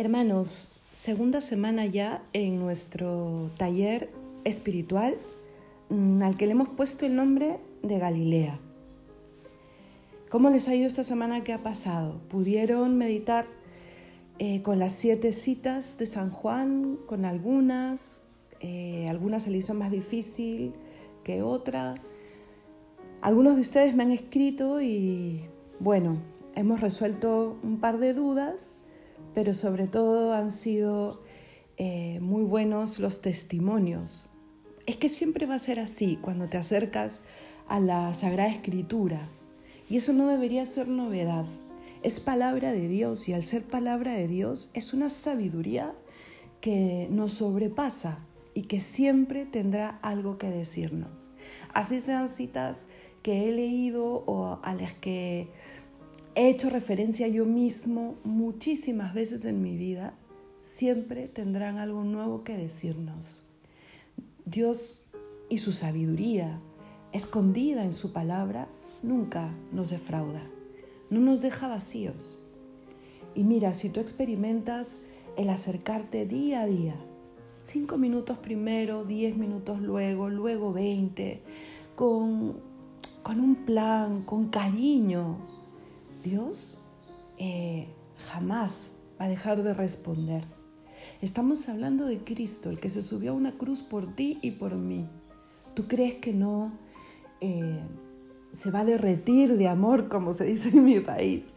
Hermanos, segunda semana ya en nuestro taller espiritual mm, al que le hemos puesto el nombre de Galilea. ¿Cómo les ha ido esta semana que ha pasado? ¿Pudieron meditar eh, con las siete citas de San Juan, con algunas? Eh, algunas se le hizo más difícil que otra. Algunos de ustedes me han escrito y bueno, hemos resuelto un par de dudas pero sobre todo han sido eh, muy buenos los testimonios. Es que siempre va a ser así cuando te acercas a la Sagrada Escritura. Y eso no debería ser novedad. Es palabra de Dios y al ser palabra de Dios es una sabiduría que nos sobrepasa y que siempre tendrá algo que decirnos. Así sean citas que he leído o a las que he hecho referencia yo mismo muchísimas veces en mi vida, siempre tendrán algo nuevo que decirnos. Dios y su sabiduría, escondida en su palabra, nunca nos defrauda, no nos deja vacíos. Y mira, si tú experimentas el acercarte día a día, cinco minutos primero, diez minutos luego, luego veinte, con, con un plan, con cariño, Dios eh, jamás va a dejar de responder. Estamos hablando de Cristo, el que se subió a una cruz por ti y por mí. ¿Tú crees que no eh, se va a derretir de amor, como se dice en mi país,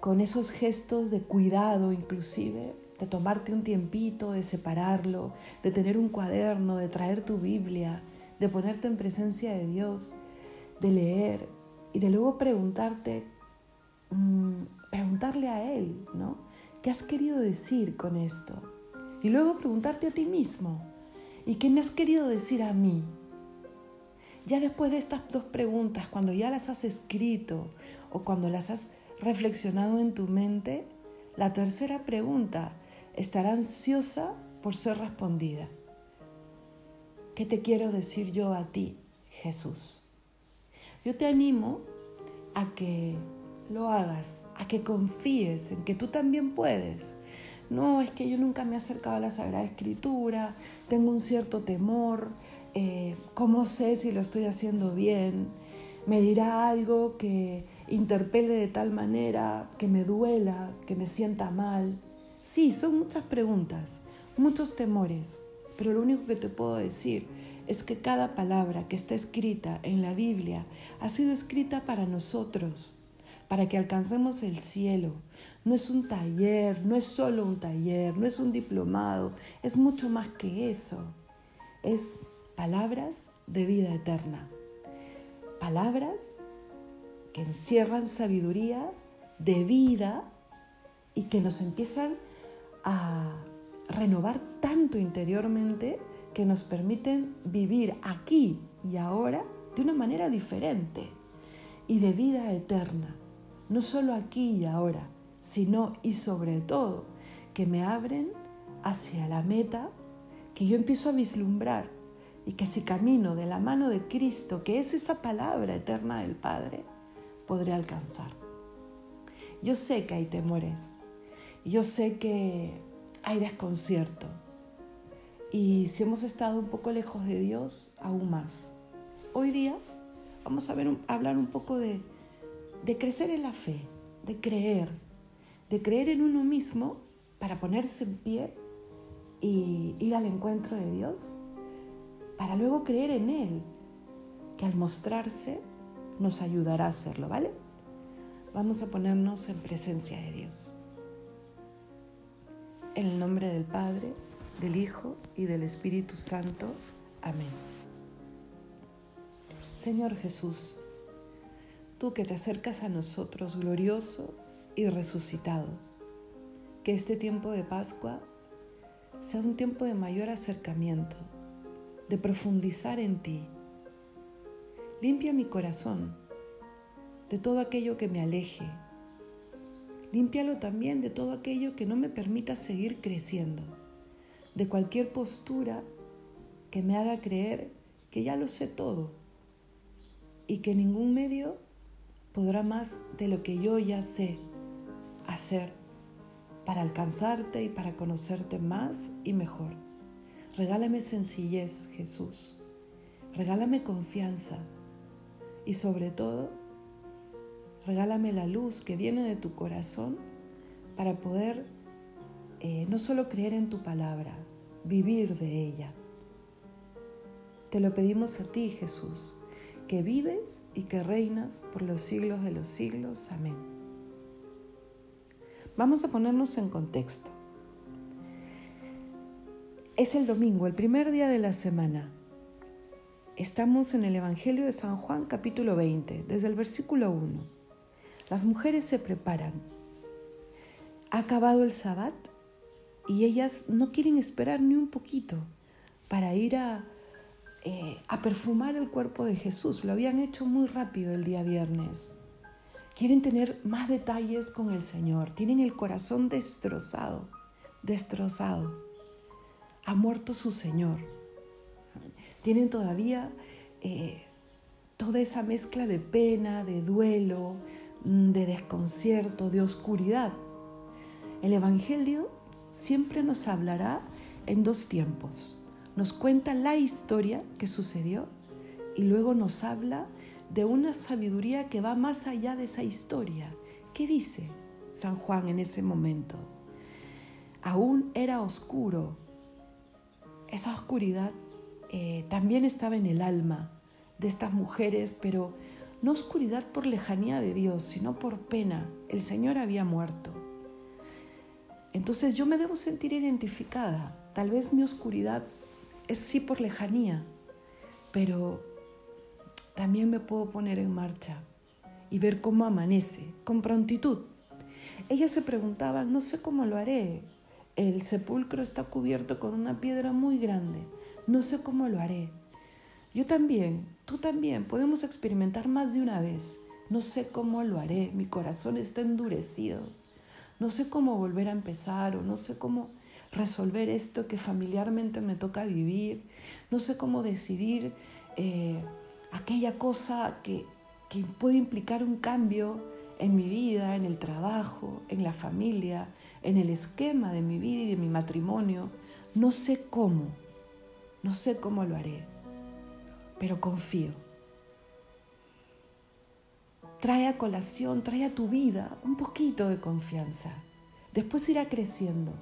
con esos gestos de cuidado inclusive, de tomarte un tiempito, de separarlo, de tener un cuaderno, de traer tu Biblia, de ponerte en presencia de Dios, de leer y de luego preguntarte Mm, preguntarle a Él, ¿no? ¿Qué has querido decir con esto? Y luego preguntarte a ti mismo, ¿y qué me has querido decir a mí? Ya después de estas dos preguntas, cuando ya las has escrito o cuando las has reflexionado en tu mente, la tercera pregunta estará ansiosa por ser respondida. ¿Qué te quiero decir yo a ti, Jesús? Yo te animo a que lo hagas, a que confíes en que tú también puedes. No, es que yo nunca me he acercado a la Sagrada Escritura, tengo un cierto temor, eh, ¿cómo sé si lo estoy haciendo bien? ¿Me dirá algo que interpele de tal manera que me duela, que me sienta mal? Sí, son muchas preguntas, muchos temores, pero lo único que te puedo decir es que cada palabra que está escrita en la Biblia ha sido escrita para nosotros para que alcancemos el cielo. No es un taller, no es solo un taller, no es un diplomado, es mucho más que eso. Es palabras de vida eterna. Palabras que encierran sabiduría de vida y que nos empiezan a renovar tanto interiormente que nos permiten vivir aquí y ahora de una manera diferente y de vida eterna no solo aquí y ahora, sino y sobre todo que me abren hacia la meta que yo empiezo a vislumbrar y que si camino de la mano de Cristo, que es esa palabra eterna del Padre, podré alcanzar. Yo sé que hay temores, yo sé que hay desconcierto y si hemos estado un poco lejos de Dios, aún más. Hoy día vamos a, ver, a hablar un poco de de crecer en la fe, de creer, de creer en uno mismo para ponerse en pie y ir al encuentro de Dios, para luego creer en Él, que al mostrarse nos ayudará a hacerlo, ¿vale? Vamos a ponernos en presencia de Dios. En el nombre del Padre, del Hijo y del Espíritu Santo. Amén. Señor Jesús, tú que te acercas a nosotros glorioso y resucitado. Que este tiempo de Pascua sea un tiempo de mayor acercamiento, de profundizar en ti. Limpia mi corazón de todo aquello que me aleje. Límpialo también de todo aquello que no me permita seguir creciendo, de cualquier postura que me haga creer que ya lo sé todo y que ningún medio podrá más de lo que yo ya sé hacer para alcanzarte y para conocerte más y mejor. Regálame sencillez, Jesús. Regálame confianza. Y sobre todo, regálame la luz que viene de tu corazón para poder eh, no solo creer en tu palabra, vivir de ella. Te lo pedimos a ti, Jesús, que vives y que reinas por los siglos de los siglos. Amén. Vamos a ponernos en contexto. Es el domingo, el primer día de la semana. Estamos en el Evangelio de San Juan capítulo 20, desde el versículo 1. Las mujeres se preparan. Ha acabado el sabbat y ellas no quieren esperar ni un poquito para ir a, eh, a perfumar el cuerpo de Jesús. Lo habían hecho muy rápido el día viernes. Quieren tener más detalles con el Señor. Tienen el corazón destrozado, destrozado. Ha muerto su Señor. Tienen todavía eh, toda esa mezcla de pena, de duelo, mm, de desconcierto, de oscuridad. El Evangelio siempre nos hablará en dos tiempos. Nos cuenta la historia que sucedió y luego nos habla de una sabiduría que va más allá de esa historia. ¿Qué dice San Juan en ese momento? Aún era oscuro. Esa oscuridad eh, también estaba en el alma de estas mujeres, pero no oscuridad por lejanía de Dios, sino por pena. El Señor había muerto. Entonces yo me debo sentir identificada. Tal vez mi oscuridad es sí por lejanía, pero también me puedo poner en marcha y ver cómo amanece, con prontitud. Ellas se preguntaban, no sé cómo lo haré. El sepulcro está cubierto con una piedra muy grande. No sé cómo lo haré. Yo también, tú también, podemos experimentar más de una vez. No sé cómo lo haré. Mi corazón está endurecido no sé cómo volver a empezar o no sé cómo resolver esto que familiarmente me toca vivir, no sé cómo decidir eh, aquella cosa que, que puede implicar un cambio en mi vida, en el trabajo, en la familia, en el esquema de mi vida y de mi matrimonio. No sé cómo, no sé cómo lo haré, pero confío trae a colación, trae a tu vida un poquito de confianza. Después irá creciendo,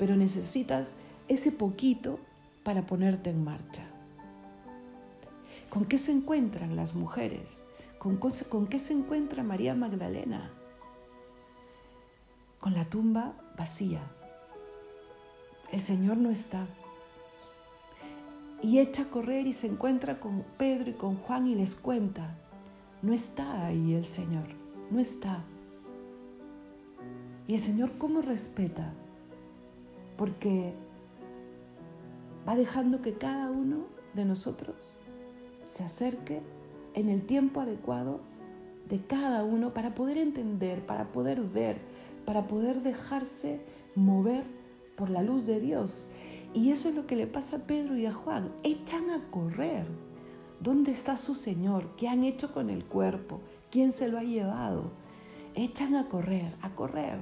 pero necesitas ese poquito para ponerte en marcha. ¿Con qué se encuentran las mujeres? ¿Con, qué se encuentra María Magdalena? Con la tumba vacía. El Señor no está. Y echa a correr y se encuentra con Pedro y con Juan y les cuenta, no está ahí el Señor, no está. Y el Señor cómo respeta, porque va dejando que cada uno de nosotros se acerque en el tiempo adecuado de cada uno para poder entender, para poder ver, para poder dejarse mover por la luz de Dios. Y eso es lo que le pasa a Pedro y a Juan. Echan a correr ¿Dónde está su Señor? ¿Qué han hecho con el cuerpo? ¿Quién se lo ha llevado? Echan a correr, a correr.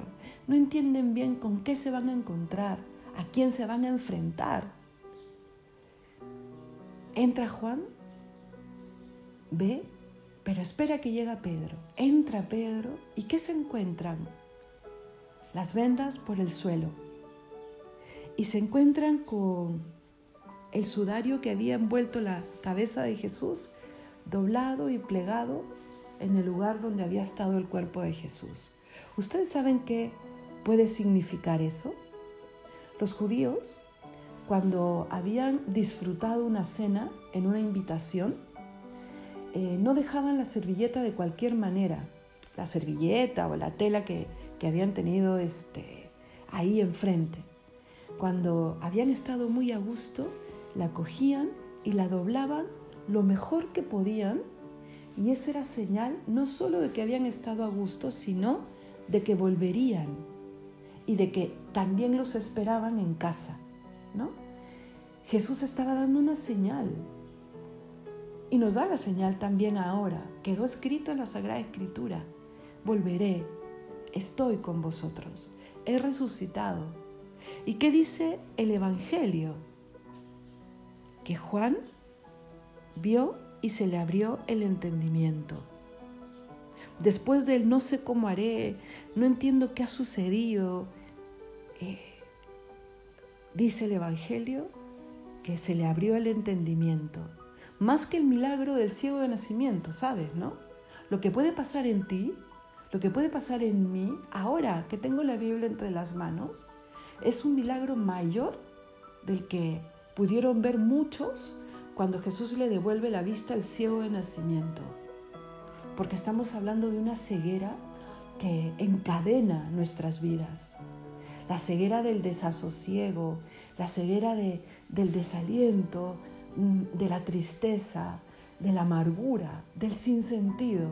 No entienden bien con qué se van a encontrar, a quién se van a enfrentar. Entra Juan, ve, pero espera que llega Pedro. Entra Pedro y ¿qué se encuentran? Las vendas por el suelo. Y se encuentran con el sudario que había envuelto la cabeza de Jesús, doblado y plegado en el lugar donde había estado el cuerpo de Jesús. ¿Ustedes saben qué puede significar eso? Los judíos, cuando habían disfrutado una cena en una invitación, eh, no dejaban la servilleta de cualquier manera, la servilleta o la tela que, que habían tenido este, ahí enfrente. Cuando habían estado muy a gusto, la cogían y la doblaban lo mejor que podían y esa era señal no solo de que habían estado a gusto, sino de que volverían y de que también los esperaban en casa, ¿no? Jesús estaba dando una señal y nos da la señal también ahora. Quedó escrito en la Sagrada Escritura, volveré, estoy con vosotros. he resucitado. ¿Y qué dice el Evangelio? Que Juan vio y se le abrió el entendimiento. Después del no sé cómo haré, no entiendo qué ha sucedido, eh, dice el Evangelio que se le abrió el entendimiento. Más que el milagro del ciego de nacimiento, ¿sabes? ¿No? Lo que puede pasar en ti, lo que puede pasar en mí, ahora que tengo la Biblia entre las manos, es un milagro mayor del que pudieron ver muchos cuando Jesús le devuelve la vista al ciego de nacimiento. Porque estamos hablando de una ceguera que encadena nuestras vidas. La ceguera del desasosiego, la ceguera del desaliento, mm, de la tristeza, de la amargura, del sinsentido.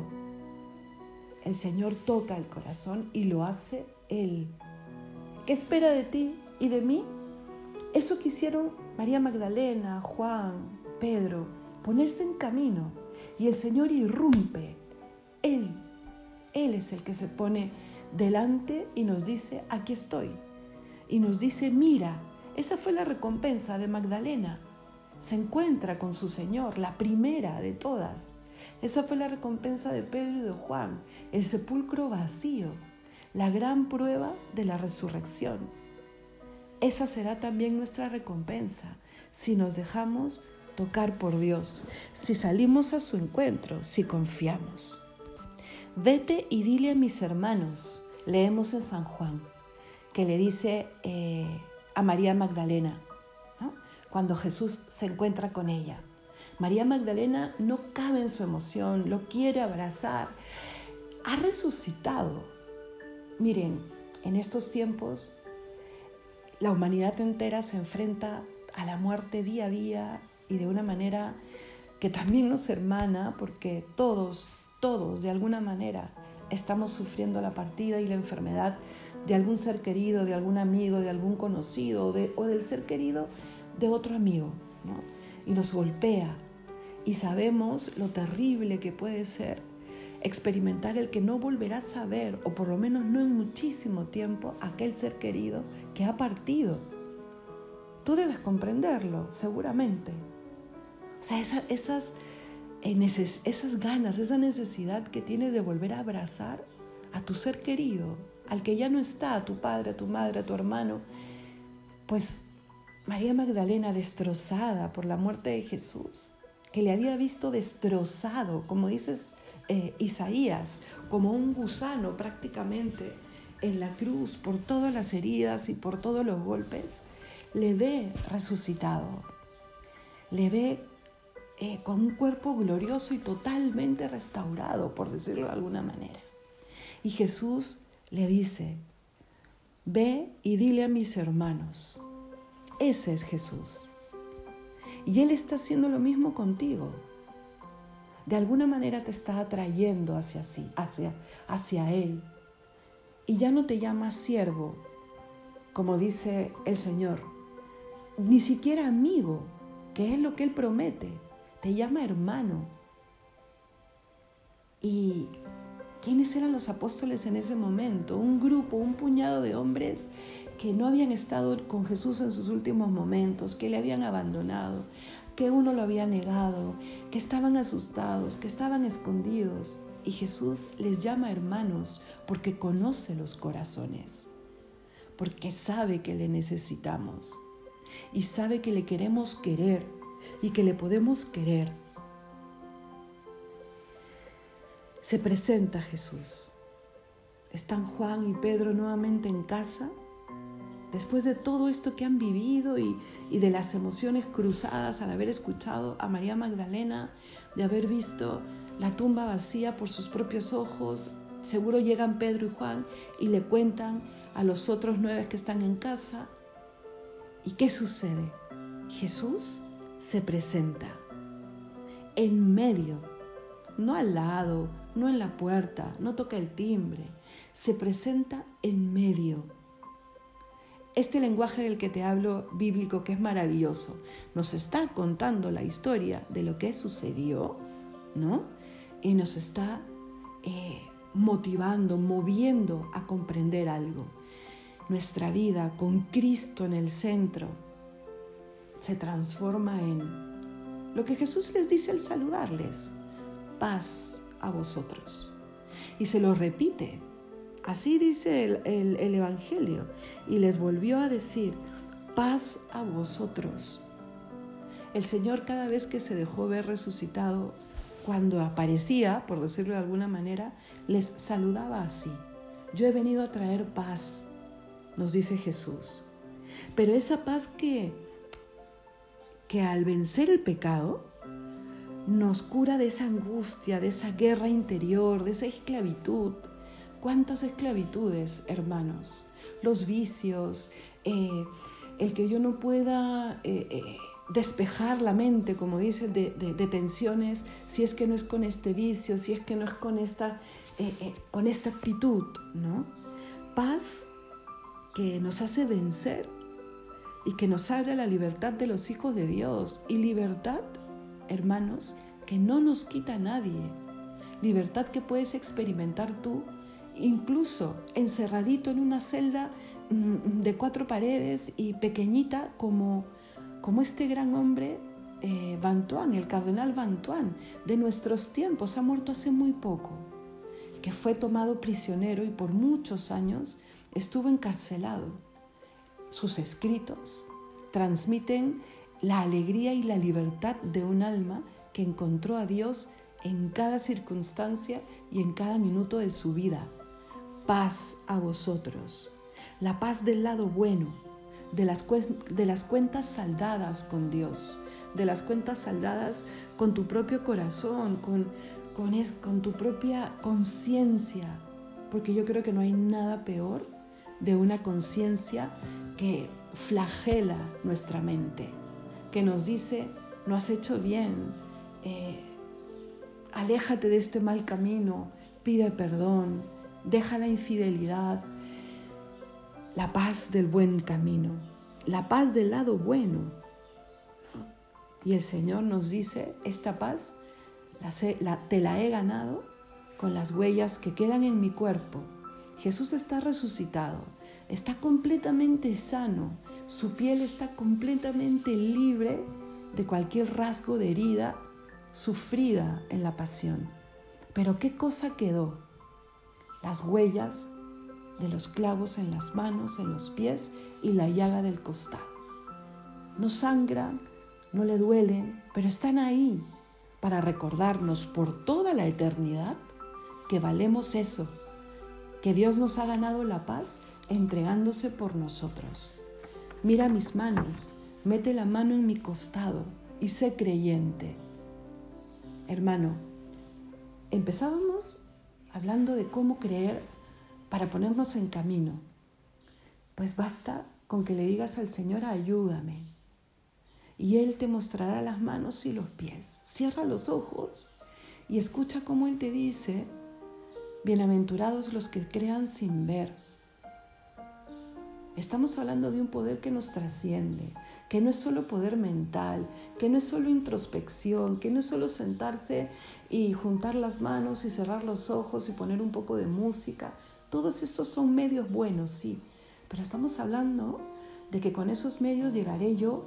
El Señor toca el corazón y lo hace Él. ¿Qué espera de ti y de mí? Eso que hicieron María Magdalena, Juan, Pedro, ponerse en camino y el Señor irrumpe. Él, Él es el que se pone delante y nos dice, aquí estoy. Y nos dice, mira, esa fue la recompensa de Magdalena. Se encuentra con su Señor, la primera de todas. Esa fue la recompensa de Pedro y de Juan, el sepulcro vacío, la gran prueba de la resurrección. Esa será también nuestra recompensa si nos dejamos tocar por Dios, si salimos a su encuentro, si confiamos. Vete y dile a mis hermanos, leemos en San Juan, que le dice eh, a María Magdalena, cuando Jesús se encuentra con ella. María Magdalena no cabe en su emoción, lo quiere abrazar, ha resucitado. Miren, en estos tiempos la humanidad entera se enfrenta a la muerte día a día y de una manera que también nos hermana, porque todos, todos, de alguna manera, estamos sufriendo la partida y la enfermedad de algún ser querido, de algún amigo, de algún conocido o, del ser querido de otro amigo, Y nos golpea. Y sabemos lo terrible que puede ser experimentar el que no volverás a ver, o por lo menos no en muchísimo tiempo, aquel ser querido que ha partido. Tú debes comprenderlo, seguramente. O sea, esas, esas ganas, esa necesidad que tienes de volver a abrazar a tu ser querido, al que ya no está, a tu padre, a tu madre, a tu hermano, pues María Magdalena destrozada por la muerte de Jesús, que le había visto destrozado, como dices eh, Isaías, como un gusano prácticamente en la cruz por todas las heridas y por todos los golpes, le ve resucitado, le ve eh, con un cuerpo glorioso y totalmente restaurado, por decirlo de alguna manera. Y Jesús le dice, ve y dile a mis hermanos, ese es Jesús. Y Él está haciendo lo mismo contigo. De alguna manera te está atrayendo hacia sí, hacia, hacia Él. Y ya no te llama siervo, como dice el Señor, ni siquiera amigo, que es lo que Él promete te llama hermano. ¿Y quiénes eran los apóstoles en ese momento? Un grupo, un puñado de hombres que no habían estado con Jesús en sus últimos momentos, que le habían abandonado, que uno lo había negado, que estaban asustados, que estaban escondidos. Y Jesús les llama hermanos porque conoce los corazones, porque sabe que le necesitamos y sabe que le queremos querer y que le podemos querer. Se presenta Jesús. Están Juan y Pedro nuevamente en casa, después de todo esto que han vivido y, de las emociones cruzadas al haber escuchado a María Magdalena, de haber visto la tumba vacía por sus propios ojos. Seguro llegan Pedro y Juan y le cuentan a los otros nueve que están en casa. ¿Y qué sucede? Jesús se presenta en medio, no al lado, no en la puerta, no toca el timbre, se presenta en medio. Este lenguaje del que te hablo bíblico que es maravilloso, nos está contando la historia de lo que sucedió, ¿no? Y nos está eh, motivando, moviendo a comprender algo. nuestra vida con Cristo en el centro se transforma en lo que Jesús les dice al saludarles, paz a vosotros. Y se lo repite, así dice el, el, Evangelio, y les volvió a decir, paz a vosotros. El Señor cada vez que se dejó ver resucitado, cuando aparecía, por decirlo de alguna manera, les saludaba así. Yo he venido a traer paz, nos dice Jesús. Pero esa paz que, que al vencer el pecado, nos cura de esa angustia, de esa guerra interior, de esa esclavitud. ¿Cuántas esclavitudes, hermanos? Los vicios, eh, el que yo no pueda eh, eh, despejar la mente, como dicen, de, de, tensiones, si es que no es con este vicio, si es que no es con esta, con esta actitud, ¿no? Paz que nos hace vencer y que nos abre la libertad de los hijos de Dios. Y libertad, hermanos, que no nos quita nadie. Libertad que puedes experimentar tú, incluso encerradito en una celda mm, de cuatro paredes y pequeñita como, como este gran hombre eh, el cardenal Bantuán, de nuestros tiempos, ha muerto hace muy poco, que fue tomado prisionero y por muchos años estuvo encarcelado. Sus escritos transmiten la alegría y la libertad de un alma que encontró a Dios en cada circunstancia y en cada minuto de su vida. Paz a vosotros. La paz del lado bueno, de las, de las cuentas saldadas con Dios, de las cuentas saldadas con tu propio corazón, con, con, es, con tu propia conciencia, porque yo creo que no hay nada peor de una conciencia que flagela nuestra mente, que nos dice, no has hecho bien, eh, aléjate de este mal camino, pide perdón, deja la infidelidad, la paz del buen camino, la paz del lado bueno. Y el Señor nos dice, esta paz te la he ganado con las huellas que quedan en mi cuerpo Jesús está resucitado, está completamente sano, su piel está completamente libre de cualquier rasgo de herida sufrida en la pasión. Pero ¿qué cosa quedó? Las huellas de los clavos en las manos, en los pies y la llaga del costado. No sangran, no le duelen, pero están ahí para recordarnos por toda la eternidad que valemos eso que Dios nos ha ganado la paz entregándose por nosotros. Mira mis manos, mete la mano en mi costado y sé creyente. Hermano, empezábamos hablando de cómo creer para ponernos en camino. Pues basta con que le digas al Señor, ayúdame. Y Él te mostrará las manos y los pies. Cierra los ojos y escucha cómo Él te dice, Bienaventurados los que crean sin ver. Estamos hablando de un poder que nos trasciende, que no es solo poder mental, que no es solo introspección, que no es solo sentarse y juntar las manos y cerrar los ojos y poner un poco de música. Todos estos son medios buenos, sí, pero estamos hablando de que con esos medios llegaré yo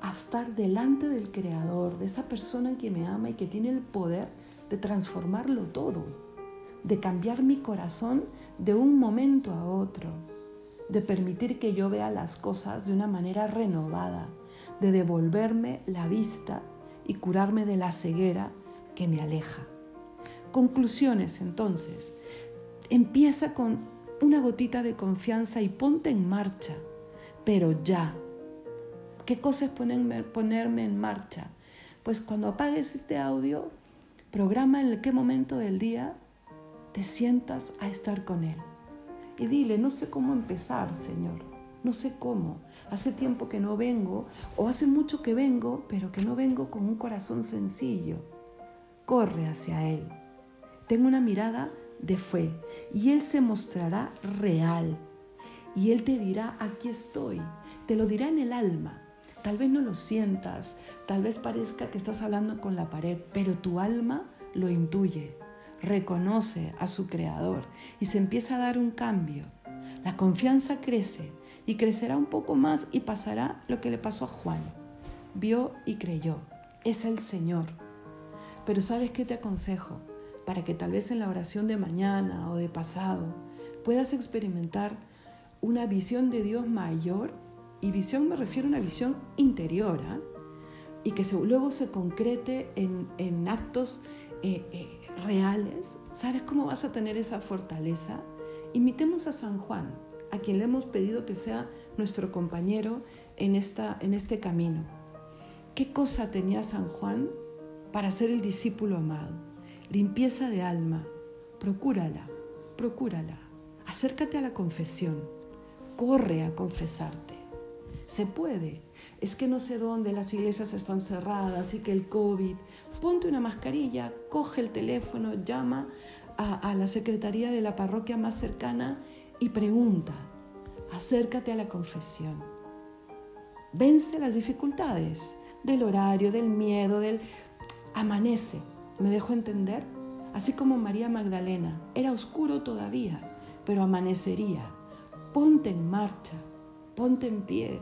a estar delante del Creador, de esa persona que me ama y que tiene el poder de transformarlo todo de cambiar mi corazón de un momento a otro, de permitir que yo vea las cosas de una manera renovada, de devolverme la vista y curarme de la ceguera que me aleja. Conclusiones entonces. Empieza con una gotita de confianza y ponte en marcha, pero ya. ¿Qué cosa es ponerme, ponerme en marcha? Pues cuando apagues este audio, programa en qué momento del día te sientas a estar con Él. Y dile, no sé cómo empezar, Señor, no sé cómo. Hace tiempo que no vengo, o hace mucho que vengo, pero que no vengo con un corazón sencillo. Corre hacia Él. Tengo una mirada de fe y Él se mostrará real. Y Él te dirá, aquí estoy. Te lo dirá en el alma. Tal vez no lo sientas, tal vez parezca que estás hablando con la pared, pero tu alma lo intuye reconoce a su creador y se empieza a dar un cambio. La confianza crece y crecerá un poco más y pasará lo que le pasó a Juan. Vio y creyó. Es el Señor. Pero ¿sabes qué te aconsejo? Para que tal vez en la oración de mañana o de pasado puedas experimentar una visión de Dios mayor, y visión me refiero a una visión interior, ¿ah? y que luego se concrete en, actos eh, eh, reales, ¿sabes cómo vas a tener esa fortaleza? Imitemos a San Juan, a quien le hemos pedido que sea nuestro compañero en, esta, en este camino. ¿Qué cosa tenía San Juan para ser el discípulo amado? Limpieza de alma. Procúrala, procúrala. Acércate a la confesión. Corre a confesarte. Se puede. Es que no sé dónde las iglesias están cerradas y que el COVID. Ponte una mascarilla, coge el teléfono, llama a, la secretaría de la parroquia más cercana y pregunta. Acércate a la confesión. Vence las dificultades del horario, del miedo, del... Amanece. ¿Me dejo entender? Así como María Magdalena. Era oscuro todavía, pero amanecería. Ponte en marcha, ponte en pie.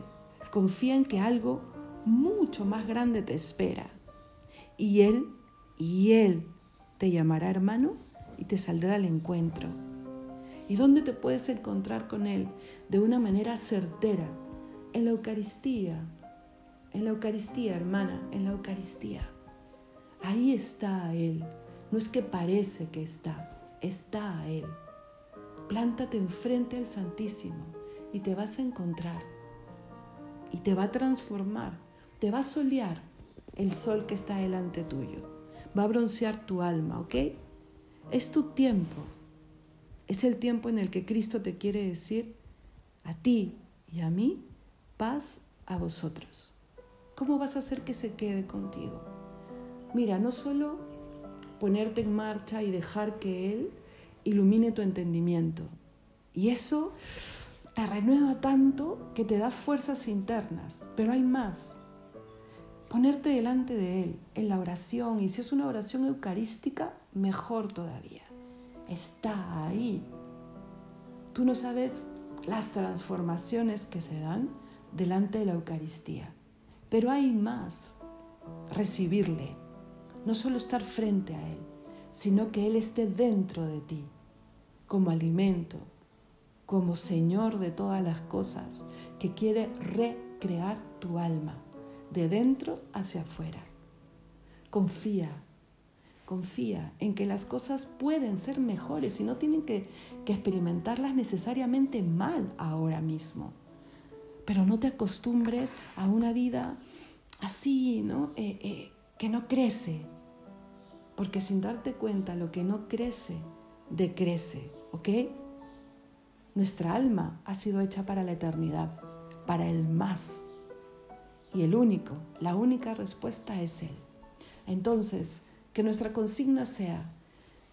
Confía en que algo mucho más grande te espera. Y Él, y Él te llamará hermano y te saldrá al encuentro. ¿Y dónde te puedes encontrar con Él? De una manera certera, en la Eucaristía, en la Eucaristía, hermana, en la Eucaristía. Ahí está Él. No es que parece que está, está Él. Plántate enfrente al Santísimo y te vas a encontrar. Y te va a transformar, te va a solear el sol que está delante tuyo. Va a broncear tu alma, ¿ok? Es tu tiempo. Es el tiempo en el que Cristo te quiere decir a ti y a mí, paz a vosotros. ¿Cómo vas a hacer que se quede contigo? Mira, no solo ponerte en marcha y dejar que Él ilumine tu entendimiento. Y eso te renueva tanto que te da fuerzas internas. Pero hay más. Ponerte delante de Él en la oración. Y si es una oración eucarística, mejor todavía. Está ahí. Tú no sabes las transformaciones que se dan delante de la Eucaristía. Pero hay más. Recibirle. No solo estar frente a Él, sino que Él esté dentro de ti, como alimento, como Señor de todas las cosas, que quiere recrear tu alma, de dentro hacia afuera. Confía, confía en que las cosas pueden ser mejores y no tienen que, experimentarlas necesariamente mal ahora mismo. Pero no te acostumbres a una vida así, ¿no? Eh, eh, que no crece. Porque sin darte cuenta, lo que no crece, decrece, ¿ok? Nuestra alma ha sido hecha para la eternidad, para el más. Y el único, la única respuesta es Él. Entonces, que nuestra consigna sea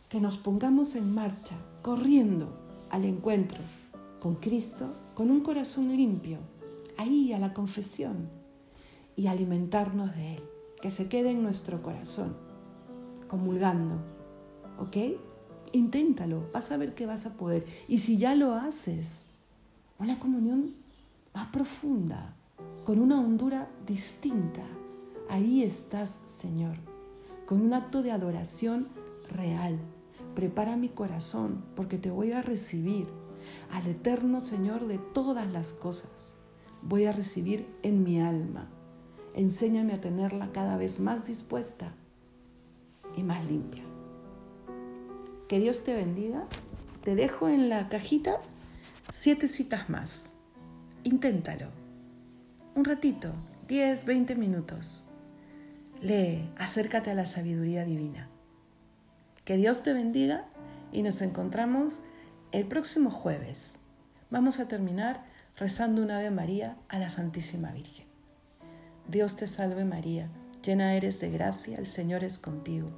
que nos pongamos en marcha, corriendo al encuentro con Cristo, con un corazón limpio, ahí a la confesión y alimentarnos de Él, que se quede en nuestro corazón, comulgando, ¿ok? Inténtalo, vas a ver que vas a poder. Y si ya lo haces, una comunión más profunda, con una hondura distinta, ahí estás, Señor con un acto de adoración real. Prepara mi corazón porque te voy a recibir al eterno Señor de todas las cosas. Voy a recibir en mi alma. Enséñame a tenerla cada vez más dispuesta y más limpia. Que Dios te bendiga. Te dejo en la cajita siete citas más. Inténtalo. Un ratito, 10, 20 minutos. Lee, acércate a la sabiduría divina. Que Dios te bendiga y nos encontramos el próximo jueves. Vamos a terminar rezando una Ave María a la Santísima Virgen. Dios te salve María, llena eres de gracia, el Señor es contigo.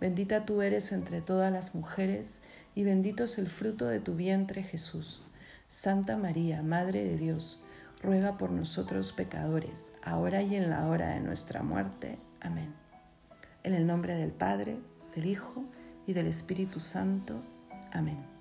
Bendita tú eres entre todas las mujeres y bendito es el fruto de tu vientre Jesús. Santa María, Madre de Dios, ruega por nosotros pecadores, ahora y en la hora de nuestra muerte. Amén. En el nombre del Padre, del Hijo y del Espíritu Santo. Amén.